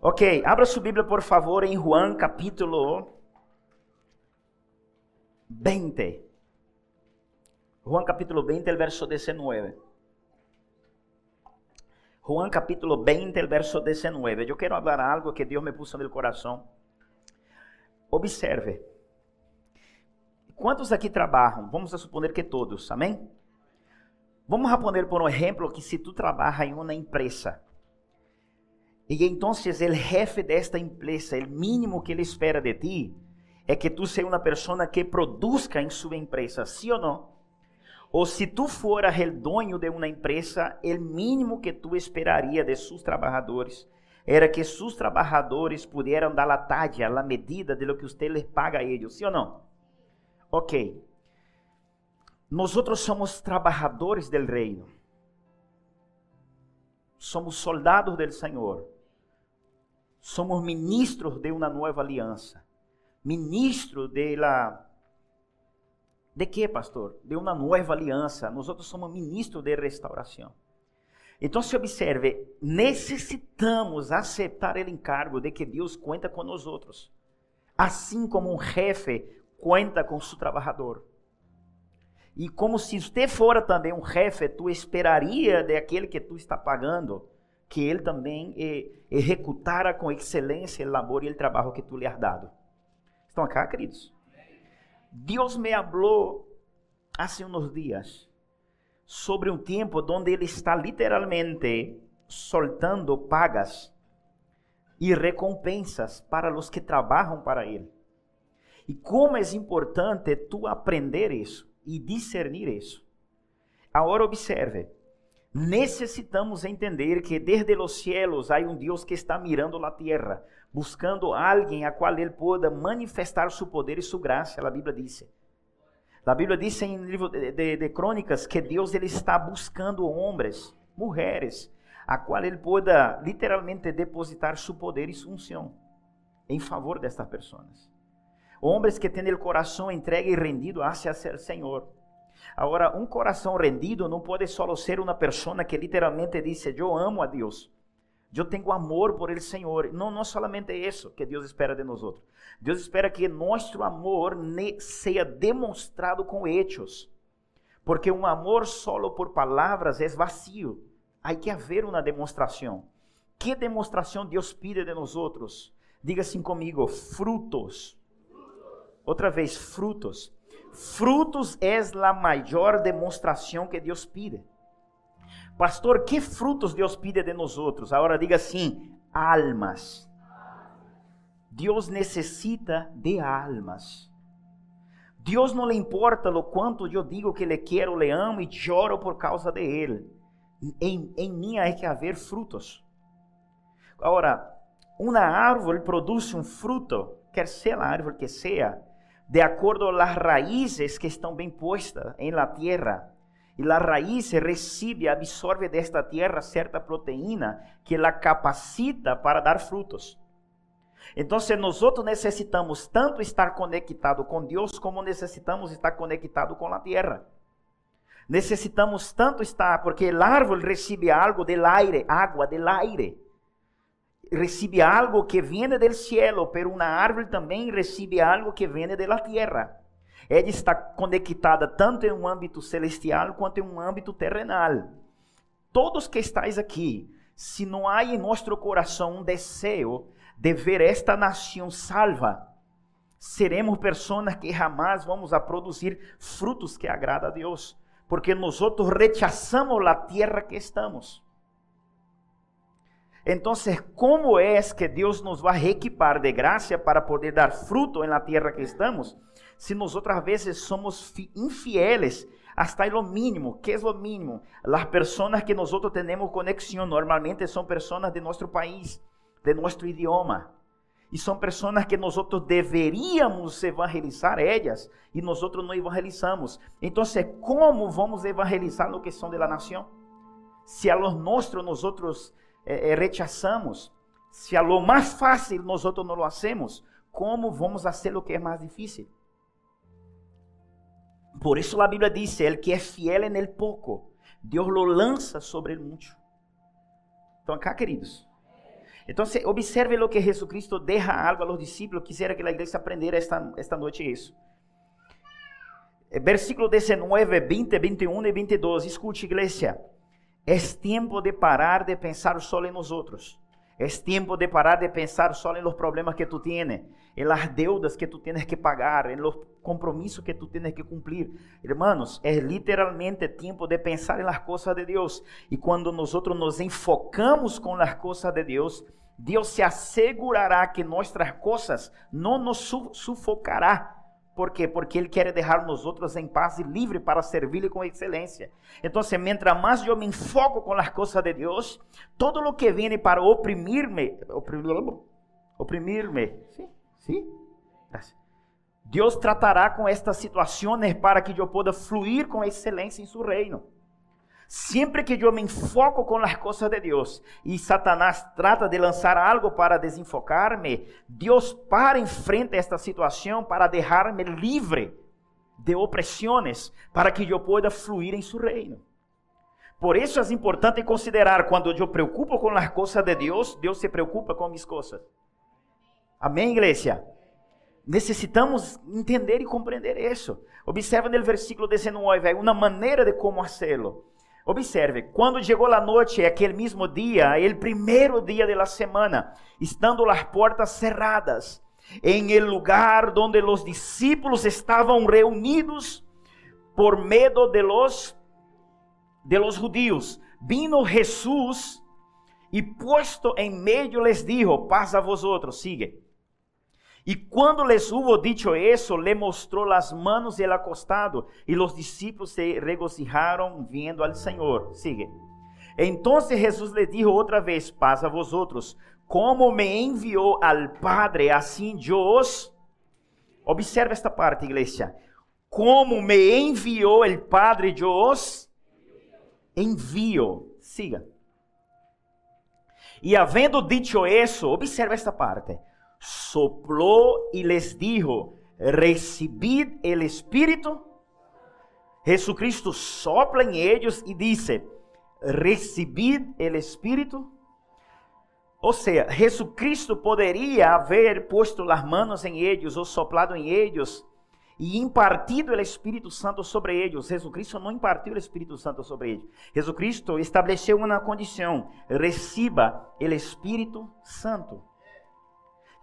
Ok, abra sua Bíblia, por favor, em Juan capítulo 20. Juan capítulo 20, el verso 19. Juan capítulo 20, el verso 19. Eu quero falar algo que Deus me puso no coração. Observe. Quantos aqui trabalham? Vamos a suponer que todos, amém? Vamos a poner por um exemplo que se tu trabalha em uma empresa e então o jefe desta empresa, o mínimo que ele espera de ti é que tu seja uma pessoa que produza em sua empresa, sim ou não? Ou se tu fueras o dono de uma empresa, o mínimo que tu esperaria de seus trabalhadores era que seus trabalhadores pudieran dar a talla, a medida de lo que usted les paga a eles, sim ou não? Ok. Nós somos trabalhadores del reino. Somos soldados del Senhor. Somos ministros de uma nova aliança. Ministro de la de que, pastor? De uma nova aliança. Nós somos ministros de restauração. Então, se observe, necessitamos aceitar o encargo de que Deus conta com nós outros, assim como um jefe conta com seu trabalhador. E como se você fora também um jefe, tu esperaria de aquele que tu está pagando que ele também eh, executara com excelência o labor e o trabalho que tu lhe has dado. Estão acá, queridos? Deus me falou há uns dias sobre um tempo onde Ele está literalmente soltando pagas e recompensas para os que trabalham para Ele. E como é importante tu aprender isso e discernir isso. Agora observe, necessitamos entender que desde os cielos há um Deus que está mirando a terra, buscando alguém a qual ele possa manifestar seu poder e sua graça, a Bíblia diz. A Bíblia diz em livro de, de, de Crônicas que Deus ele está buscando homens, mulheres, a qual ele possa literalmente depositar seu poder e sua unção em favor destas pessoas. Homens que têm o coração entregue e rendido hacia o Senhor. Agora, um coração rendido não pode só ser uma pessoa que literalmente diz: Eu amo a Deus. Eu tenho amor por el Senhor. Não, não somente isso que Deus espera de nós. Deus espera que nosso amor seja demonstrado com hechos. Porque um amor solo por palavras é vazio. Há que haver uma demonstração. Que demonstração Deus pide de nós? Diga assim comigo: frutos. Outra vez, frutos. Frutos é a maior demonstração que Deus pide. Pastor, que frutos Deus pide de nós outros? Agora diga assim: almas. Deus necessita de almas. Deus não lhe importa o quanto eu digo que lhe quero, lhe amo e choro por causa de ele. Em, em mim há que haver frutos. Agora, uma árvore produz um fruto, quer ser a árvore que seja, de acordo às raízes que estão bem postas em la tierra. E a raiz recebe, absorve desta terra certa proteína que la capacita para dar frutos. Então, nós necessitamos tanto estar conectado com Deus como necessitamos estar conectado com a terra. Necessitamos tanto estar, porque o árvore recebe algo del aire, água del aire recebe algo que viene del cielo, pero uma árvore também recebe algo que viene de la tierra. Ela está conectada tanto em um âmbito celestial quanto em um âmbito terrenal. Todos que estáis aqui, se não há em nosso coração um desejo de ver esta nação salva, seremos pessoas que jamais vamos a produzir frutos que agradam a Deus, porque nós rechazamos a terra que estamos. Então, como é que Deus nos vai reequipar de graça para poder dar fruto na terra que estamos, se nós outras vezes somos infieles hasta lo mínimo? Que é o mínimo? As pessoas que nós temos conexão normalmente são pessoas de nosso país, de nosso idioma. E são pessoas que nós deveríamos evangelizar elas e nós não evangelizamos. Então, como vamos evangelizar o que são da nação? Se a los nossos eh, rechazamos, se a lo mais fácil nós não lo hacemos, como vamos fazer o que é mais difícil? Por isso a Bíblia diz: el que é fiel en el pouco, Deus lo lança sobre el mucho. Então, acá, queridos. Então, observe o que Jesucristo deixa algo a los discípulos. Quisiera que a igreja aprendera esta, esta noite isso. Eh, versículo 19, 20, 21 e 22. Escute, igreja. É tempo de parar de pensar só em nós outros. É tempo de parar de pensar só em los problemas que tu tienes, em las deudas que tu tienes que pagar, em los compromissos que tu tienes que cumprir. Hermanos, é literalmente tempo de pensar em las coisas de Deus. E quando nós nos enfocamos com as coisas de Deus, Deus se assegurará que nossas coisas não nos sufocará por quê? Porque Ele quer deixar nós outros em paz e livre para servir-lhe com excelência. Então, mientras mais eu me enfoco com as coisas de Deus, todo o que vem para oprimir-me, oprimir-me, sim, sim, Deus tratará com estas situações para que eu possa fluir com excelência em seu reino. Sempre que eu me enfoco com as coisas de Deus e Satanás trata de lançar algo para desenfocar-me, Deus para em frente a esta situação para deixar-me livre de opressões, para que eu possa fluir em seu reino. Por isso é importante considerar quando eu preocupo com as coisas de Deus, Deus se preocupa com minhas coisas. Amém, igreja? Necessitamos entender e compreender isso. Observa no versículo 19, uma maneira de como fazê-lo. Observe, quando chegou a noite, aquele mesmo dia, o primeiro dia da semana, estando as portas cerradas, em el lugar onde os discípulos estavam reunidos por medo de los de los judíos, vino Jesús e posto em meio les dijo: paz a vosotros, sigue. E quando les hubo dicho eso, le mostró las manos y el acostado, y los discípulos se regocijaron viendo al Señor. Sigue. Entonces Jesús les dijo otra vez, paz a vosotros, como me envió al Padre, así yo os... Observa esta parte, iglesia. Como me envió el Padre, yo os envío. Siga. E havendo dicho eso, observa esta parte sopló y les dijo, recibid el Espíritu. Jesucristo sopla en ellos y dice, recibid el Espíritu. Ou seja, Jesucristo poderia haver posto as manos em eles ou soplado em eles e impartido o Espírito Santo sobre eles. Jesucristo não impartiu o Espírito Santo sobre eles. Jesucristo estabeleceu uma condição: receba o Espírito Santo.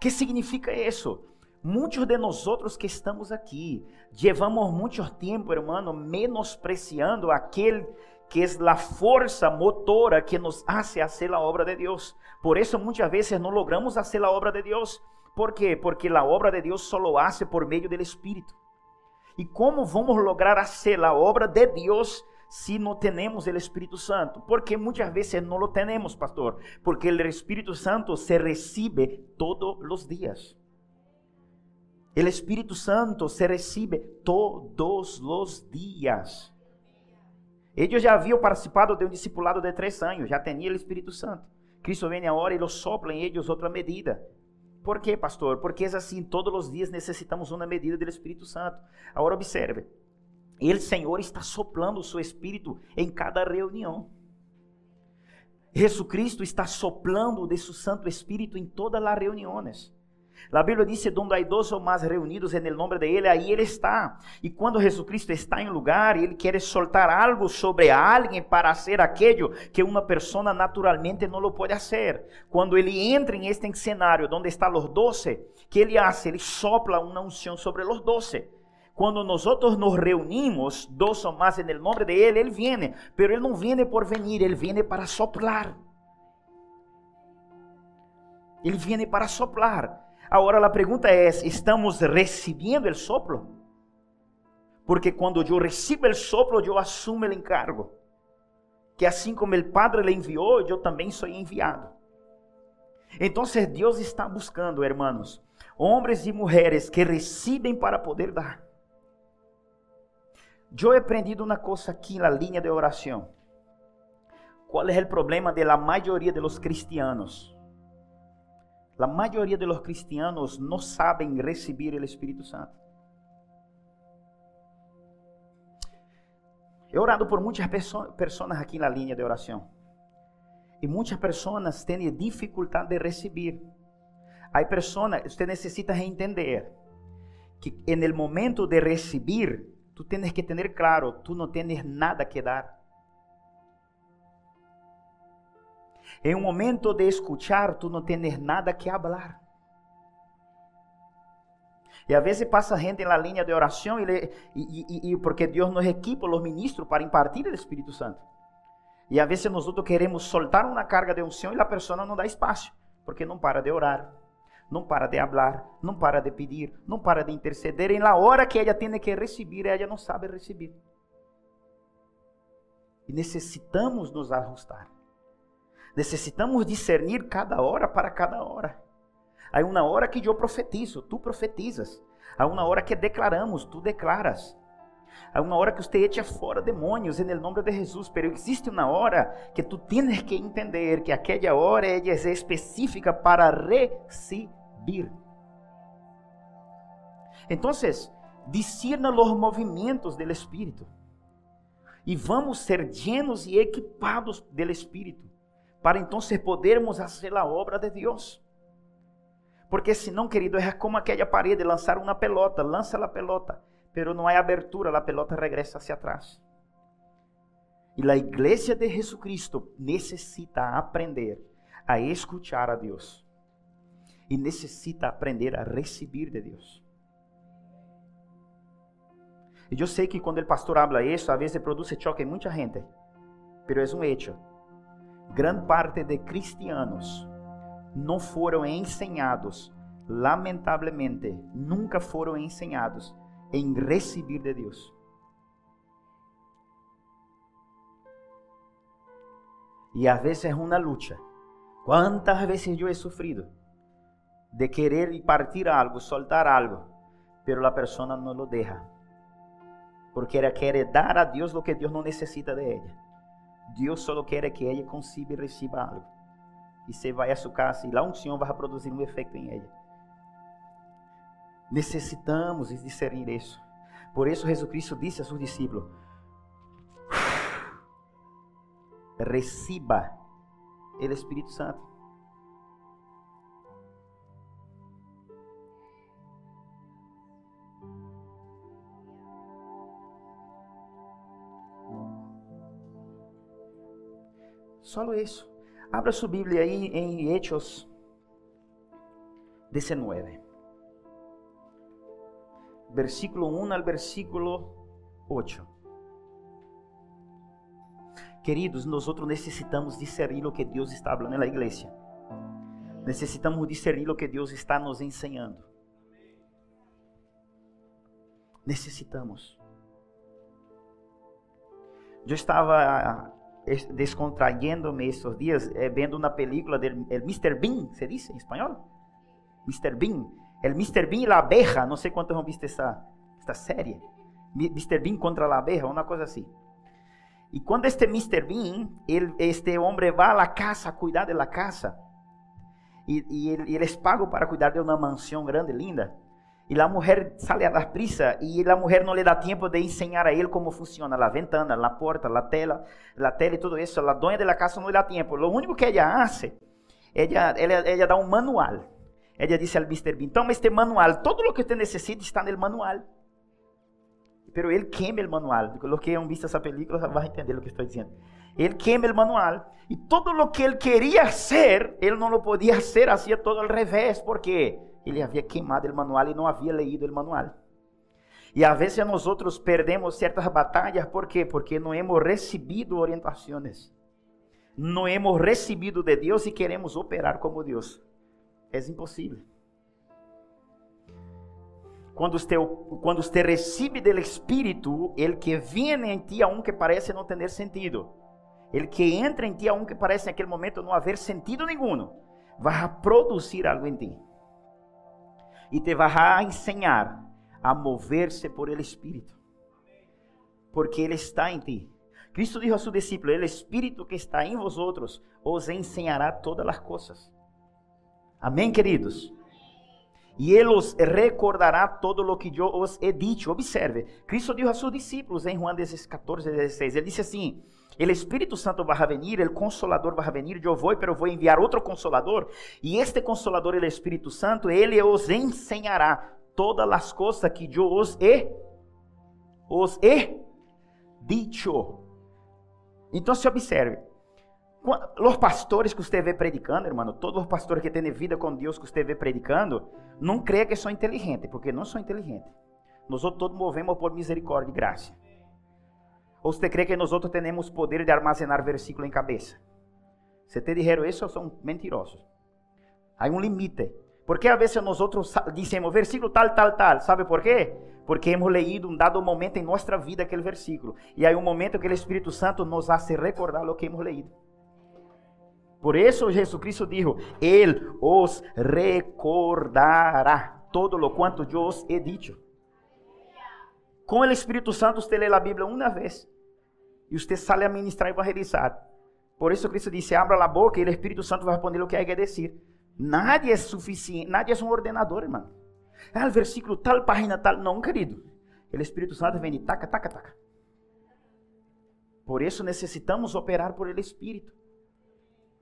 Que significa isso? Muitos de nós outros que estamos aqui, levamos muito tempo, hermano, menospreciando aquele que é a força motora que nos hace hacer a obra de Deus. Por isso, muitas vezes não logramos fazer a obra de Deus. ¿Por quê? Porque a obra de Deus só hace por meio do Espírito. E como vamos lograr fazer a obra de Deus se não temos o Espírito Santo? Porque muitas vezes não lo temos, pastor. Porque o Espírito Santo se recebe todos os dias. O Espírito Santo se recebe todos os dias. Eles já haviam participado de um discipulado de três anos, já tinham o Espírito Santo. Cristo vem agora e los sopla em eles outra medida. Por quê, pastor? Porque é assim, todos os dias necessitamos uma medida do Espírito Santo. Agora observe. Ele, Senhor, está soplando o seu espírito em cada reunião. Jesus Cristo está soplando de seu Santo Espírito em todas as reuniões. A Bíblia diz: donde há dois ou mais reunidos em nome de Ele, aí Ele está. E quando Jesucristo está em lugar, Ele quer soltar algo sobre alguém para fazer aquilo que uma pessoa naturalmente não pode fazer. Quando Ele entra em este cenário, onde estão os doze, que Ele faz? Ele sopla uma unção sobre os doze. Quando nós nos reunimos, dois ou mais em nome de Ele, Ele vem. Pero Ele não vem por venir, Ele vem para soplar. Ele vem para soplar. Agora a pergunta é: estamos recebendo o soplo? Porque quando eu recebo o soplo, eu assumo o encargo. Que assim como o Padre le enviou, eu também sou enviado. Então, Deus está buscando, hermanos, homens e mulheres que recebem para poder dar. Eu he aprendido coisa aqui na linha de oração. Qual é o problema de la maioria de los cristianos? La maioria de los cristianos não sabem receber o Espírito Santo. He orado por muitas pessoas aqui na linha de oração. E muitas pessoas têm dificuldade de receber. Há pessoas, você necessita entender que no momento de receber, tu tens que ter claro, tu não tens nada que dar. Em um momento de escuchar, tu não tens nada que falar. E a vezes passa gente na linha de oração e, e, e, porque Deus nos equipa os ministros para impartir o Espírito Santo. E a vezes nós queremos soltar uma carga de unção e a pessoa não dá espaço, porque não para de orar, não para de falar, não para de pedir, não para de interceder. E na hora que ela tem que receber, ela não sabe receber. E necessitamos nos ajustar. Necessitamos discernir cada hora para cada hora. Há uma hora que eu profetizo, tu profetizas. Há uma hora que declaramos, tu declaras. Há uma hora que você echa fora demônios em nome de Jesus, mas existe uma hora que tu tens que entender que aquela hora é específica para Então, discerna os movimentos do Espírito e vamos ser llenos e equipados do Espírito para então podermos fazer a obra de Deus. Porque senão, querido, é como aquela parede, lançar uma pelota, lança a pelota, pero não há abertura, a pelota regressa hacia atrás. E a igreja de Jesucristo necessita aprender a escuchar a Deus. E necessita aprender a receber de Deus. E eu sei que quando o pastor habla isso, a vezes produz choque em muita gente, pero é um hecho grande parte de cristianos não foram ensinados, lamentavelmente, nunca foram ensinados em receber de Deus. E às vezes é uma luta. Quantas vezes eu he sofrido de querer partir algo, soltar algo, pero a pessoa não lo deja. Porque ela quer dar a Deus o que Deus não necessita de ela. Deus só quer que ela consiga e receba algo. E você vai a sua casa e lá um Senhor vai produzir um efeito em ela. Necessitamos discernir isso. Por isso Jesus Cristo disse a seus discípulos: Receba o Espírito Santo. Só isso. Abra sua Bíblia aí em Hechos 19. Versículo 1 al versículo 8. Queridos, nós necessitamos discernir o que Deus está falando na igreja. Necessitamos discernir o que Deus está nos ensinando. Necessitamos. Eu estava descontrayéndome estos días eh, viendo una película del el Mr. Bean, ¿se dice en español? Mr. Bean. El Mr. Bean y la abeja, no sé cuántos han visto esta, esta serie. Mr. Bean contra la abeja, una cosa así. Y cuando este Mr. Bean, él, este hombre va a la casa a cuidar de la casa. Y, y, él, pago para cuidar de una mansión grande, linda. E a mulher sale a dar prisa e a mulher não lhe dá tempo de ensinar a ele como funciona a ventana, a porta, a tela, a tela e tudo isso. A dona da casa não lhe dá tempo. O único que ela faz, ela, ela, ela dá um manual. Ela disse ao Mr. Bean, toma este manual, todo o que você necessita está no manual. Pero ele queima o manual. Os que han visto essa película vão entender o que estou dizendo. Ele queima o manual. E todo o que ele queria ser, ele não podia ser, hacía todo ao revés. Por quê? Ele havia queimado o manual e não havia leído o manual. E às vezes nós outros perdemos certas batalhas, por quê? Porque não hemos recebido orientações. Não hemos recebido de Deus e queremos operar como Deus. É impossível. Quando você, quando você recebe do Espírito, ele que vem em ti a um que parece não ter sentido. Ele que entra em ti a um que parece naquele momento não haver sentido nenhum, vai produzir algo em ti e te vai ensinar a mover-se por el Espírito, porque Ele está em ti. Cristo dijo a su discípulo: El Espírito que está em vosotros os ensinará todas as coisas. Amém, queridos? e Ele os recordará todo o que eu os he dicho. Observe, Cristo disse a seus discípulos em Juan 14, 16, Ele disse assim, o Espírito Santo vai venir, o Consolador vai venir, eu vou, pero vou enviar outro Consolador, e este Consolador, o Espírito Santo, ele os ensinará todas as coisas que eu os he, os he dicho. Então se observe, os pastores que você vê predicando, irmão, todos os pastores que têm vida com Deus que você vê predicando, não creia que são inteligentes, porque não são inteligentes. Nós todos movemos por misericórdia e graça. Ou você crê que nós temos poder de armazenar versículo em cabeça? Se te disseram isso, são mentirosos. Há um limite. Porque a vezes nós dizemos versículo tal, tal, tal. ¿Sabe por quê? Porque hemos leído um dado momento em nossa vida aquele versículo. E há um momento que o Espírito Santo nos hace recordar o que hemos leído. Por isso Jesus Cristo dijo, Ele os recordará todo lo quanto eu os he dicho. Com o Espírito Santo, você lê a Bíblia uma vez e você sale a ministrar e evangelizar. Por isso Cristo disse: abra a boca e o Espírito Santo vai responder o que há que dizer. Nadie é suficiente, nadie é um ordenador, irmão. Ah, o versículo tal, página tal. Não, querido. O Espírito Santo vem e taca, taca, taca. Por isso necessitamos operar por ele Espírito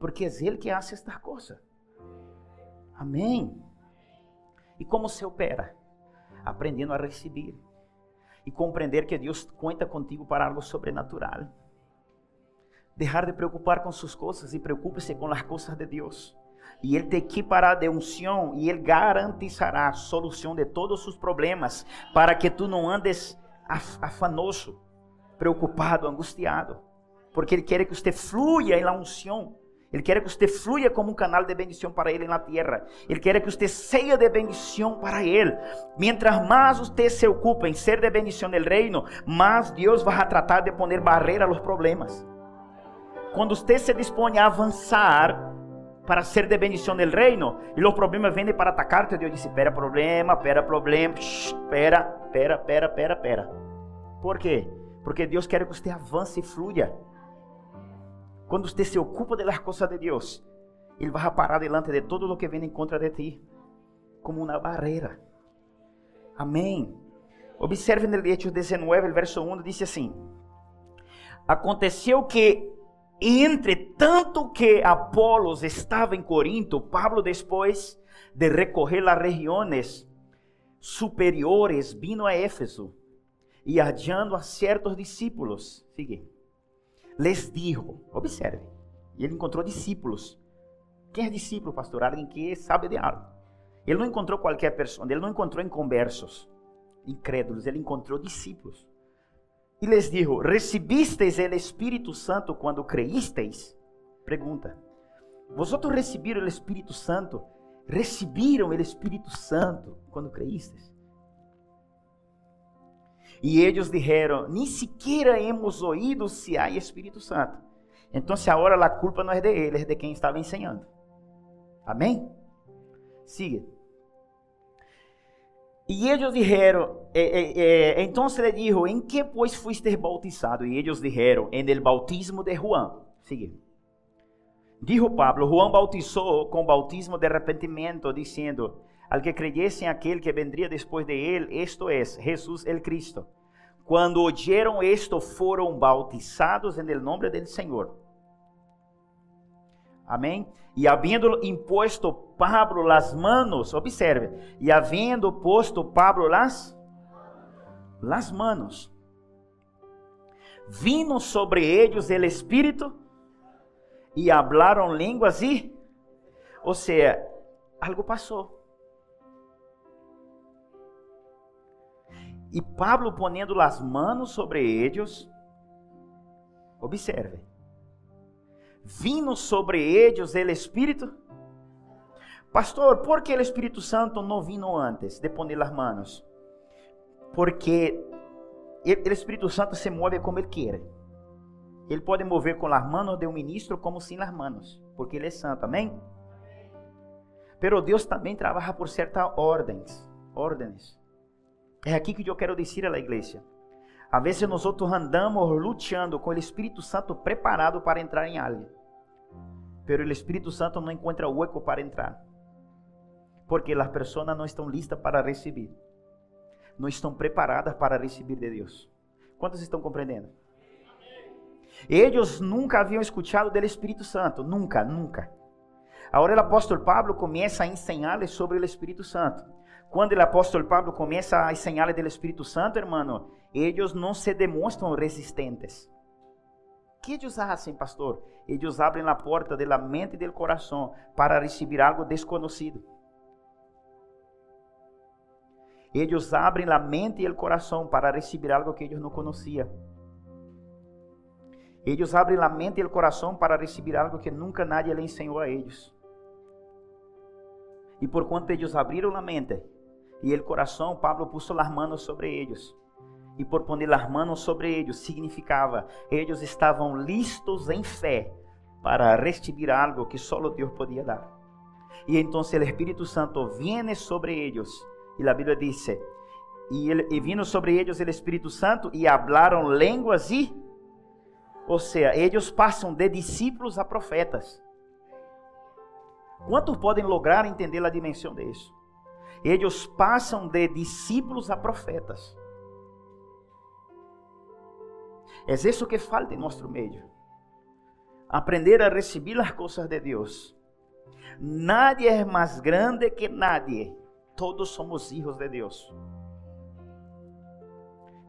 porque é Ele que hace esta coisa. Amém. E como se opera? Aprendendo a receber e compreender que Deus conta contigo para algo sobrenatural. Deixar de preocupar com suas coisas e preocupe-se com as coisas de Deus. E Ele te equipará de unção e Ele garantizará a solução de todos os problemas para que tu não andes afanoso, preocupado, angustiado. Porque Ele quer que você flua em la unção ele quer que você flua como um canal de bendição para Ele na terra. Ele quer que você seja de bendição para Ele. Mientras mais você se ocupa em ser de bendição no reino, mais Deus vai tratar de poner barreira aos problemas. Quando você se dispõe a avançar para ser de bendição no reino, e os problemas vêm para atacarte, Deus diz: espera problema, espera problema, espera, espera, espera, espera, espera. Por quê? Porque Deus quer que você avance e flua. Quando você se ocupa de las de Deus, Ele vai parar delante de todo o que vem em contra de ti, como uma barreira. Amém. Observe no Hechos 19, o verso 1, diz assim: Aconteceu que, entre tanto que Apolos estava em Corinto, Pablo, depois de recorrer as regiões superiores, vino a Éfeso e hallando a certos discípulos. Sigue les dijo, observe, e ele encontrou discípulos. Quem é discípulo, pastor? Alguém que sabe de algo. Ele não encontrou qualquer pessoa, ele não encontrou inconversos, incrédulos, ele encontrou discípulos. E les dijo: ¿Recibisteis o Espírito Santo quando creísteis? Pergunta: Vosotros receberam o Espírito Santo? Receberam o Espírito Santo quando creísteis? E eles disseram: Nem sequer hemos oído se há Espírito Santo. Então, se agora a culpa não é de ele, é de quem estava ensinando. Amém? Siga. E eles disseram, eh, eh, então ele disse: Em que pois fuiste bautizado? E eles disseram: En el bautismo de Juan. Siga. Dijo Pablo: Juan bautizou com bautismo de arrependimento, dizendo: Al que creyese en aquel que vendría después de él, esto es, Jesús el Cristo. Cuando oyeron esto, fueron bautizados en el nombre del Señor. Amém? E havendo imposto Pablo las manos, observe, e havendo posto Pablo las, las manos, vino sobre eles el Espírito e hablaram línguas e, ou seja, algo passou. E Pablo ponendo as manos sobre eles, observe, vindo sobre eles o Espírito. Pastor, por que o Espírito Santo não vino antes de poner as manos? Porque o Espírito Santo se move como ele quer. Ele pode mover com as manos de um ministro como sem as manos, porque ele é santo, amém? Pero Deus também trabalha por certas ordens, ordens. É aqui que eu quero dizer à igreja. A vezes nós andamos lutando com o Espírito Santo preparado para entrar em algo. Pero o Espírito Santo não encontra hueco para entrar. Porque as pessoas não estão listas para receber. Não estão preparadas para receber de Deus. Quantos estão compreendendo? Eles nunca haviam escutado do Espírito Santo. Nunca, nunca. Agora o apóstolo Pablo começa a ensinar-lhes sobre o Espírito Santo. Quando o apóstolo Pablo começa a ensinar-lhes do Espírito Santo, hermano, eles não se demonstram resistentes. Que eles fazem, pastor? Eles abrem a porta da mente e do coração para receber algo desconhecido. Eles abrem a mente e o coração para receber algo que eles não conheciam. Eles abrem a mente e o coração para receber algo que nunca nadie lhe ensinou a eles. E por quanto eles abriram a mente e o coração, Pablo puso as mãos sobre eles. E por poner as mãos sobre eles, significava, eles estavam listos em fé para receber algo que só Deus podia dar. E então o Espírito Santo viene sobre eles e a Bíblia diz: e, ele, e vindo sobre eles o Espírito Santo e hablaram línguas e. Ou seja, eles passam de discípulos a profetas. Quantos podem lograr entender a dimensão disso? Eles passam de discípulos a profetas. É isso que falta em nosso meio. Aprender a receber as coisas de Deus. Nadie é mais grande que nadie. Todos somos hijos de Deus.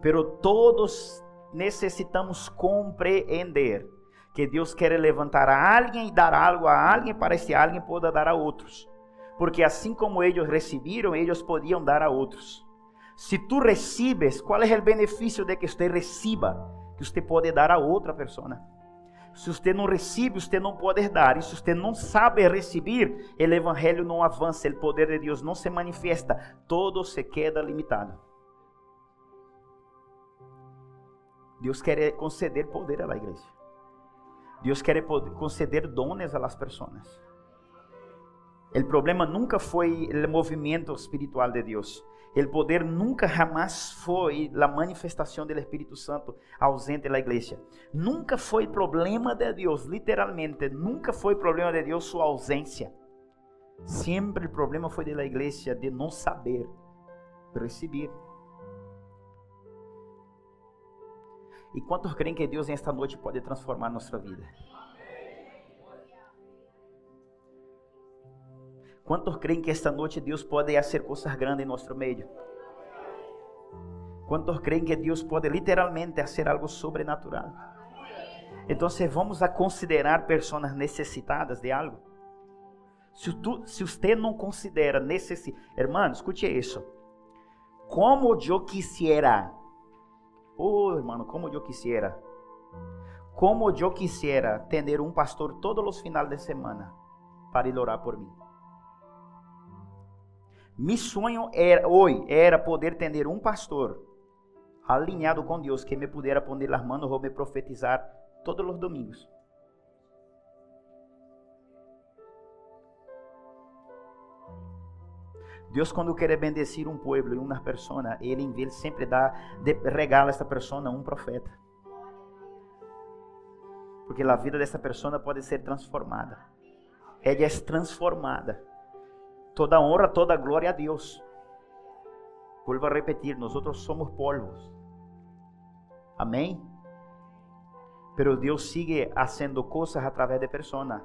Pero todos necessitamos compreender que Deus quer levantar a alguém e dar algo a alguém para esse alguém possa dar a outros. Porque assim como eles receberam, eles podiam dar a outros. Se tu recebes, qual é o benefício de que você receba? Que você pode dar a outra pessoa. Se você não recebe, você não pode dar. E se você não sabe receber, o evangelho não avança, o poder de Deus não se manifesta, todo se queda limitado. Deus quer conceder poder à igreja. Deus quer conceder dones às pessoas. O problema nunca foi o movimento espiritual de Deus. O poder nunca jamás foi a manifestação do Espírito Santo ausente na igreja. Nunca foi problema de Deus, literalmente, nunca foi problema de Deus sua ausência. Sempre o problema foi da igreja de não saber receber. E quantos creem que Deus nesta noite pode transformar nossa vida? Quantos creem que esta noite Deus pode fazer coisas grandes em nosso meio? Quantos creem que Deus pode literalmente fazer algo sobrenatural? Então, vamos a considerar pessoas necessitadas de algo. Se, tu, se você não considera necessidade, irmão, escute isso. Como eu quisiera, oh irmão, como eu quisiera, como eu quisiera ter um pastor todos os finais de semana para ir orar por mim. Mi sonho era, hoje era poder ter um pastor alinhado com Deus que me pudera poner as mãos ou me profetizar todos os domingos. Deus quando quer bendecir um povo e uma pessoa, ele em vez sempre dá regala esta pessoa um profeta. Porque a vida dessa pessoa pode ser transformada. Ela é transformada. Toda honra, toda glória a Deus. Vuelvo a repetir, nós somos polvos. Amém? Pero Deus sigue fazendo coisas através de pessoas.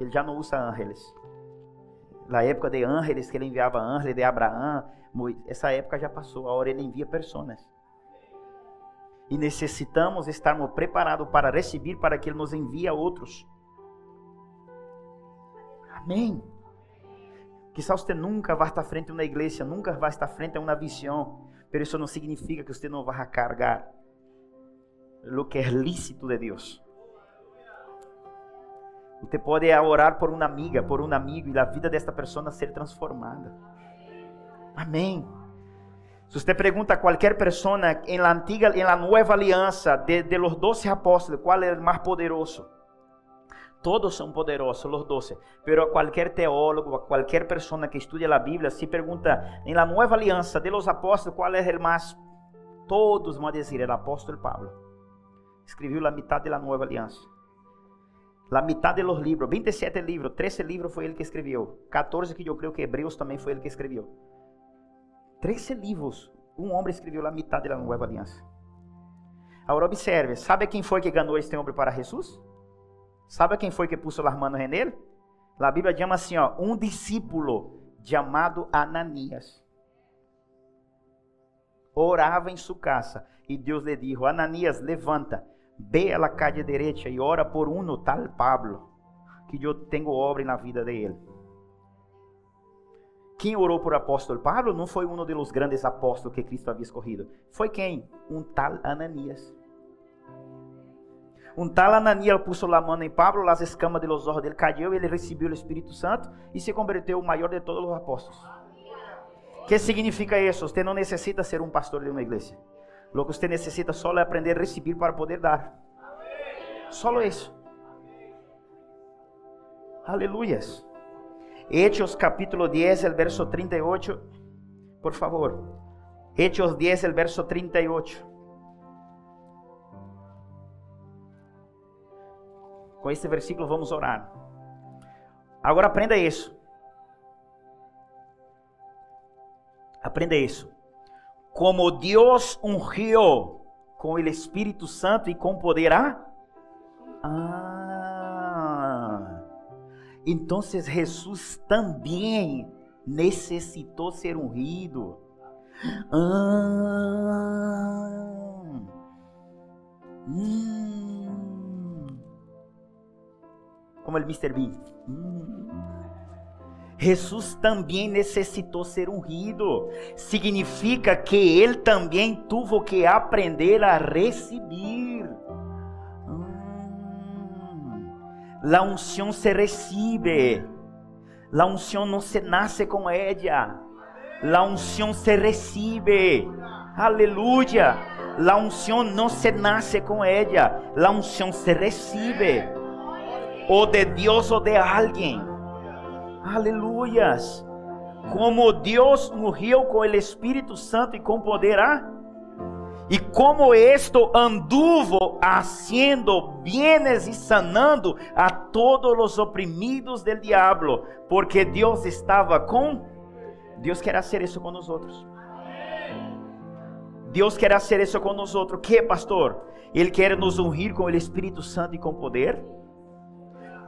Ele já não usa ángeles. Na época de ángeles, que ele enviava ángeles de Abraão, essa época já passou. Agora ele envia pessoas. E necessitamos estarmos preparados para receber, para que ele nos envie a outros. Amém. Quizás você nunca vai estar frente a uma igreja, nunca vai estar frente a uma visão, mas isso não significa que você não vai carregar o que é lícito de Deus. Você pode orar por uma amiga, por um amigo e a vida desta pessoa ser transformada. Amém. Se você pergunta a qualquer pessoa em la antiga, em la nueva aliança de, de los doce apóstolos, qual é o mais poderoso? Todos são poderosos, os doce. Pero a qualquer teólogo, a qualquer pessoa que estude a Bíblia, se pergunta, em la nueva aliança de los apóstolos, qual é o mais? Todos vão dizer, o apóstolo Pablo. Escreveu a metade da nova aliança. La mitad de los libros, 27 libros, 13 libros foi ele que escreveu. 14 que eu creio que Hebreus também foi ele que escreveu. 13 livros, um homem escreveu a metade da nova aliança. Agora observe, sabe quem foi que ganhou este homem para Jesus? Sabe quem foi que puso as mãos en ele? A Bíblia chama assim, ó, um discípulo chamado Ananias. Orava em sua casa e Deus lhe disse: Ananias, levanta, ve a calle derecha e ora por uno tal Pablo, que eu tenho obra na vida de ele. Quem orou por apóstolo Pablo não foi um dos grandes apóstolos que Cristo havia escorrido. Foi quem? Um tal Ananias. Um tal Ananias puso a mão em Pablo, as escamas de los ojos dele caiu, ele recebeu o Espírito Santo e se converteu o maior de todos os apóstolos. que significa isso? Você não necessita ser um pastor de uma igreja. Lo que você necessita só é aprender a receber para poder dar. Só isso. Aleluias. Hechos capítulo 10, el verso 38. Por favor. Hechos 10, el verso 38. Com este versículo vamos orar. Agora aprenda isso. Aprenda isso. Como Deus ungiu com o Espírito Santo e com poder a. Ah. Então Jesus também necessitou ser ungido. Ah. Hum como o Mr. Bean. Hum. Jesus também necessitou ser ungido. Significa que ele também teve que aprender a receber. Hum. La unção se recebe. La unção não se nasce com ela. La unção se recebe. Aleluia. La unção não se nasce com ela. La unção se recebe o de Deus ou de alguém. Aleluias. Como Deus morreu com o Espírito Santo e com poder, ah? E como esto anduvo haciendo bienes e sanando a todos os oprimidos del diablo, porque Deus estava com Deus quer fazer isso com nós outros. Deus quer fazer isso com nós outros. Que, pastor? Ele quer nos ungir com o Espírito Santo e com poder.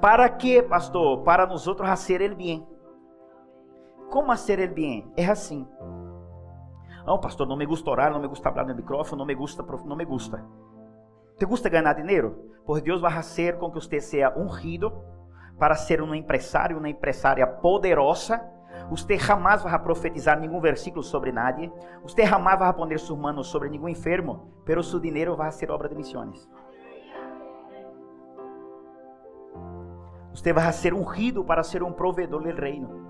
¿Para quê, pastor? Para nosotros hacer el bien. Como hacer el bien? É assim. Não, pastor, não me gusta orar, não me gusta hablar no micrófono, não me gusta, não me gusta. ¿Te gusta ganhar dinheiro? Pois Deus vai fazer com que você seja ungido para ser um empresário, uma empresária poderosa. Você jamais vai profetizar nenhum versículo sobre nadie. Você jamais vai poner suas mãos sobre nenhum enfermo, pero seu dinheiro vai ser obra de missões. Você vai ser ungido para ser um provedor do reino.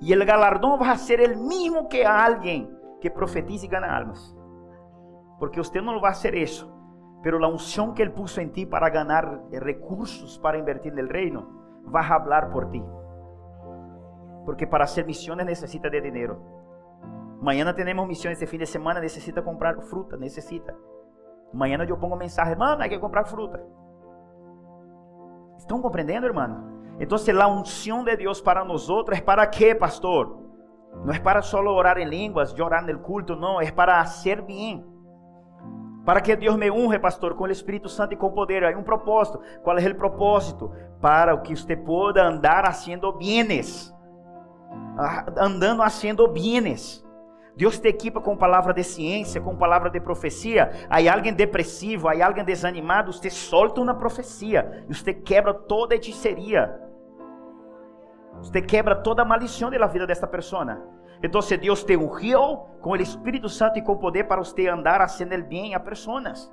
E o galardão vai ser o mesmo que alguém que profetiza e gana almas. Porque você não vai ser isso. Pero a unção que Ele puso em ti para ganhar recursos para invertir no reino, vai falar por ti. Porque para hacer missões necessita de dinheiro. Mañana temos missões de fim de semana, necessita comprar fruta, necessita. Mañana eu pongo mensagem, mano, hay que comprar fruta. ¿Estão compreendendo, hermano? Então, a unção de Deus para nós é para quê, pastor? Não é para só orar em línguas, orar no culto, não, é para fazer bem. Para que Deus me honre, pastor, com o Espírito Santo e com poder. Há um propósito. Qual é o propósito? Para que você possa andar haciendo bienes. Ah, andando haciendo bienes. Deus te equipa com palavra de ciência, com palavra de profecia. Aí alguém depressivo, aí alguém desanimado, você solta uma profecia e você quebra toda a hechiceria. Você quebra toda a maldição da vida dessa pessoa. Então, Deus te ungiu com o Espírito Santo e com poder para você andar fazendo bem a pessoas.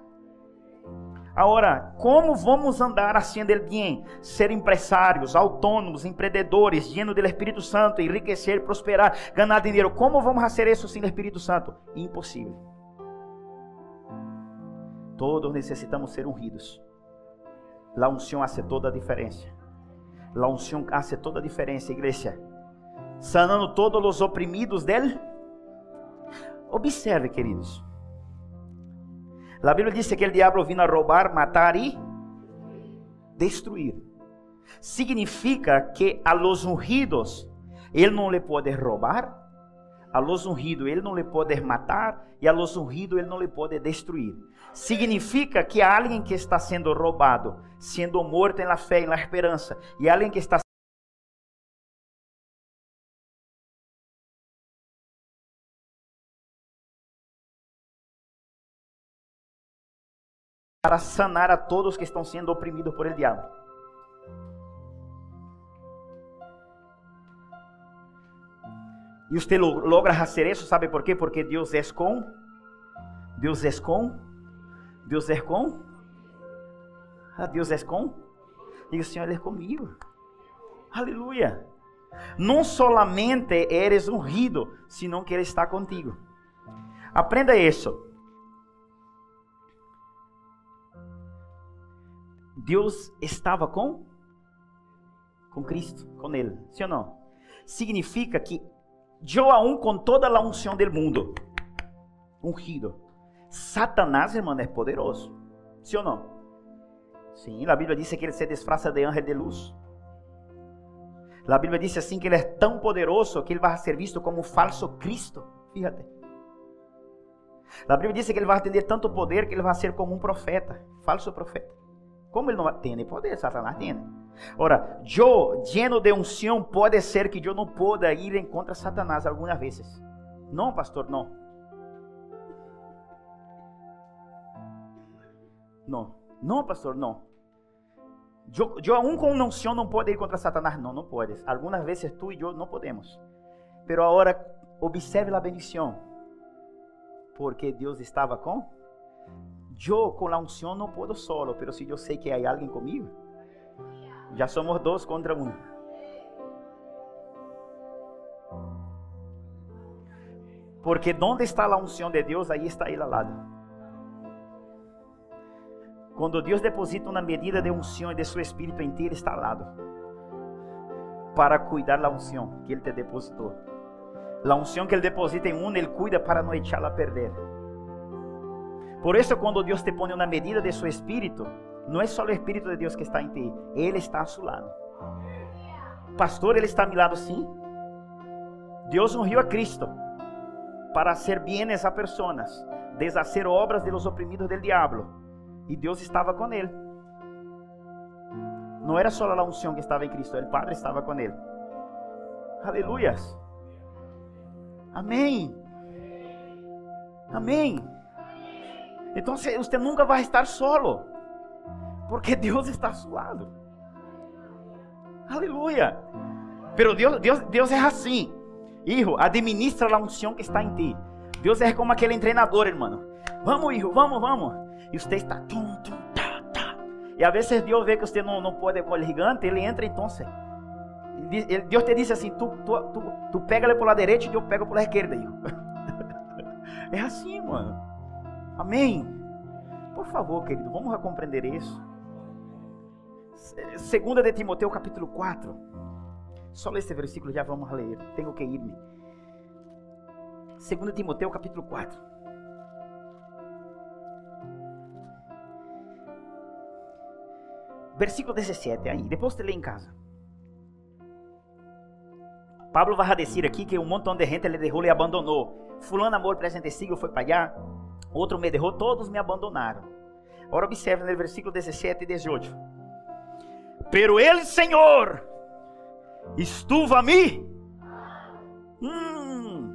Agora, como vamos andar haciendo el bien? Ser empresários, autônomos, empreendedores, llenos do Espírito Santo, enriquecer, prosperar, ganhar dinheiro. Como vamos fazer isso sem o Espírito Santo? Impossível. Todos necessitamos ser ungidos. La unção hace toda a diferença. La unção hace toda a diferença, igreja. Sanando todos os oprimidos dele. Observe, queridos. A Bíblia diz que o diabo vino a roubar, matar e destruir. Significa que a los ungidos ele não lhe pode roubar, a los ungidos ele não lhe pode matar e a los ungidos ele não lhe pode destruir. Significa que alguém que está sendo roubado, sendo morto la fé, em la esperança, e alguém que está para sanar a todos que estão sendo oprimidos por el diabo. E você logra fazer isso, sabe por quê? Porque Deus é com, Deus é com, Deus é com, ah, Deus é com, e o Senhor é comigo. Aleluia. Não solamente eres ungido, senão que Ele está contigo. Aprenda isso. Deus estava com com Cristo, com ele, sim ou não? Significa que aún com toda a unção do mundo, ungido, Satanás, irmão, é poderoso, sim ou não? Sim, a Bíblia diz que ele se disfraça de ángel de luz. A Bíblia diz assim que ele é tão poderoso que ele vai ser visto como um falso Cristo. Fíjate. A Bíblia diz que ele vai ter tanto poder que ele vai ser como um profeta, falso profeta. Como ele não tem poder, Satanás tem. Ora, eu, lleno de unção, pode ser que eu não possa ir em contra Satanás algumas vezes. Não, pastor, não. Não, não, pastor, não. Eu, eu aún com unção não pode ir contra Satanás. Não, não pode. Algumas vezes tu e eu não podemos. Pero agora, observe a bendição. Porque Deus estava com eu com a unção não puedo solo, pero se eu sei que há alguém comigo, já somos dois contra um. Porque onde está a unção de Deus, aí está Ele ao lado. Quando Deus deposita uma medida de unção e de seu Espírito em ti, Ele está ao lado. Para cuidar da unção que Ele te depositou. A unção que Ele deposita em um, Ele cuida para não echá-la perder. Por isso, quando Deus te põe uma medida de seu espírito, não é só o Espírito de Deus que está em ti, Ele está a seu lado. Pastor, Ele está a meu lado sim. Deus ungiu a Cristo para hacer bienes a personas, deshacer obras de los oprimidos del diablo. E Deus estava com ele. Não era só a unção que estava em Cristo, o Padre estava com ele. Aleluias. Amém. Amém. Então você nunca vai estar solo, porque Deus está a seu lado. Aleluia. Pero Deus, Deus, Deus é assim. Hijo, administra a unção que está em ti. Deus é como aquele treinador, irmão. Vamos, hijo, vamos, vamos. E você está tum, tum, tá, tá. E às vezes Deus vê que você não, não pode com gigante, ele entra então. Deus te diz assim: tu, tu, tu, tu pega ele por la direita e eu pego por la esquerda. Hijo. É assim, mano. Amém? Por favor, querido, vamos compreender isso. Segunda de Timoteu, capítulo 4. Só ler esse versículo, já vamos ler. Tenho que ir-me. Segunda Timoteu, capítulo 4. Versículo 17 aí. Depois você lê em casa. Pablo vai dizer aqui que um montão de gente ele derrou e abandonou. Fulano amor presente siglo foi para allá. Outro me derrou, todos me abandonaram. Agora observe no versículo 17 e 18. Pero ele, Senhor, estuvo a mim. Hum.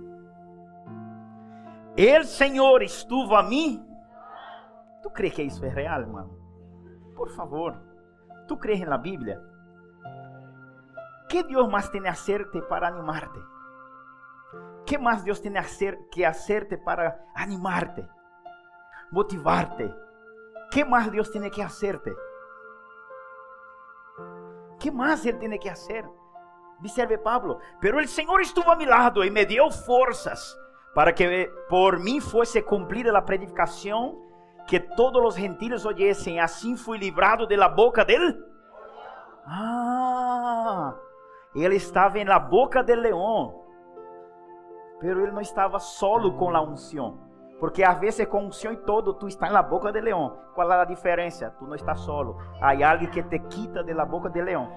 Ele, Senhor, estuvo a mim. Tu crê que isso é real, irmão? Por favor. Tu crês na Bíblia? Que Deus mais tem a hacerte para animarte? Que mais Deus tem a hacer, que hacerte para animarte? Motivarte. ¿Qué más Dios tiene que hacerte? ¿Qué más Él tiene que hacer? Observe Pablo, pero el Señor estuvo a mi lado y me dio fuerzas para que por mí fuese cumplida la predicación que todos los gentiles oyesen. Así fui librado de la boca del... Ah, ele estava na boca del leão, pero ele não estava solo com a unção Porque às vezes com unção e todo, tu está na boca de leão. Qual é a diferença? Tu não estás solo. Há alguém que te quita da boca de leão.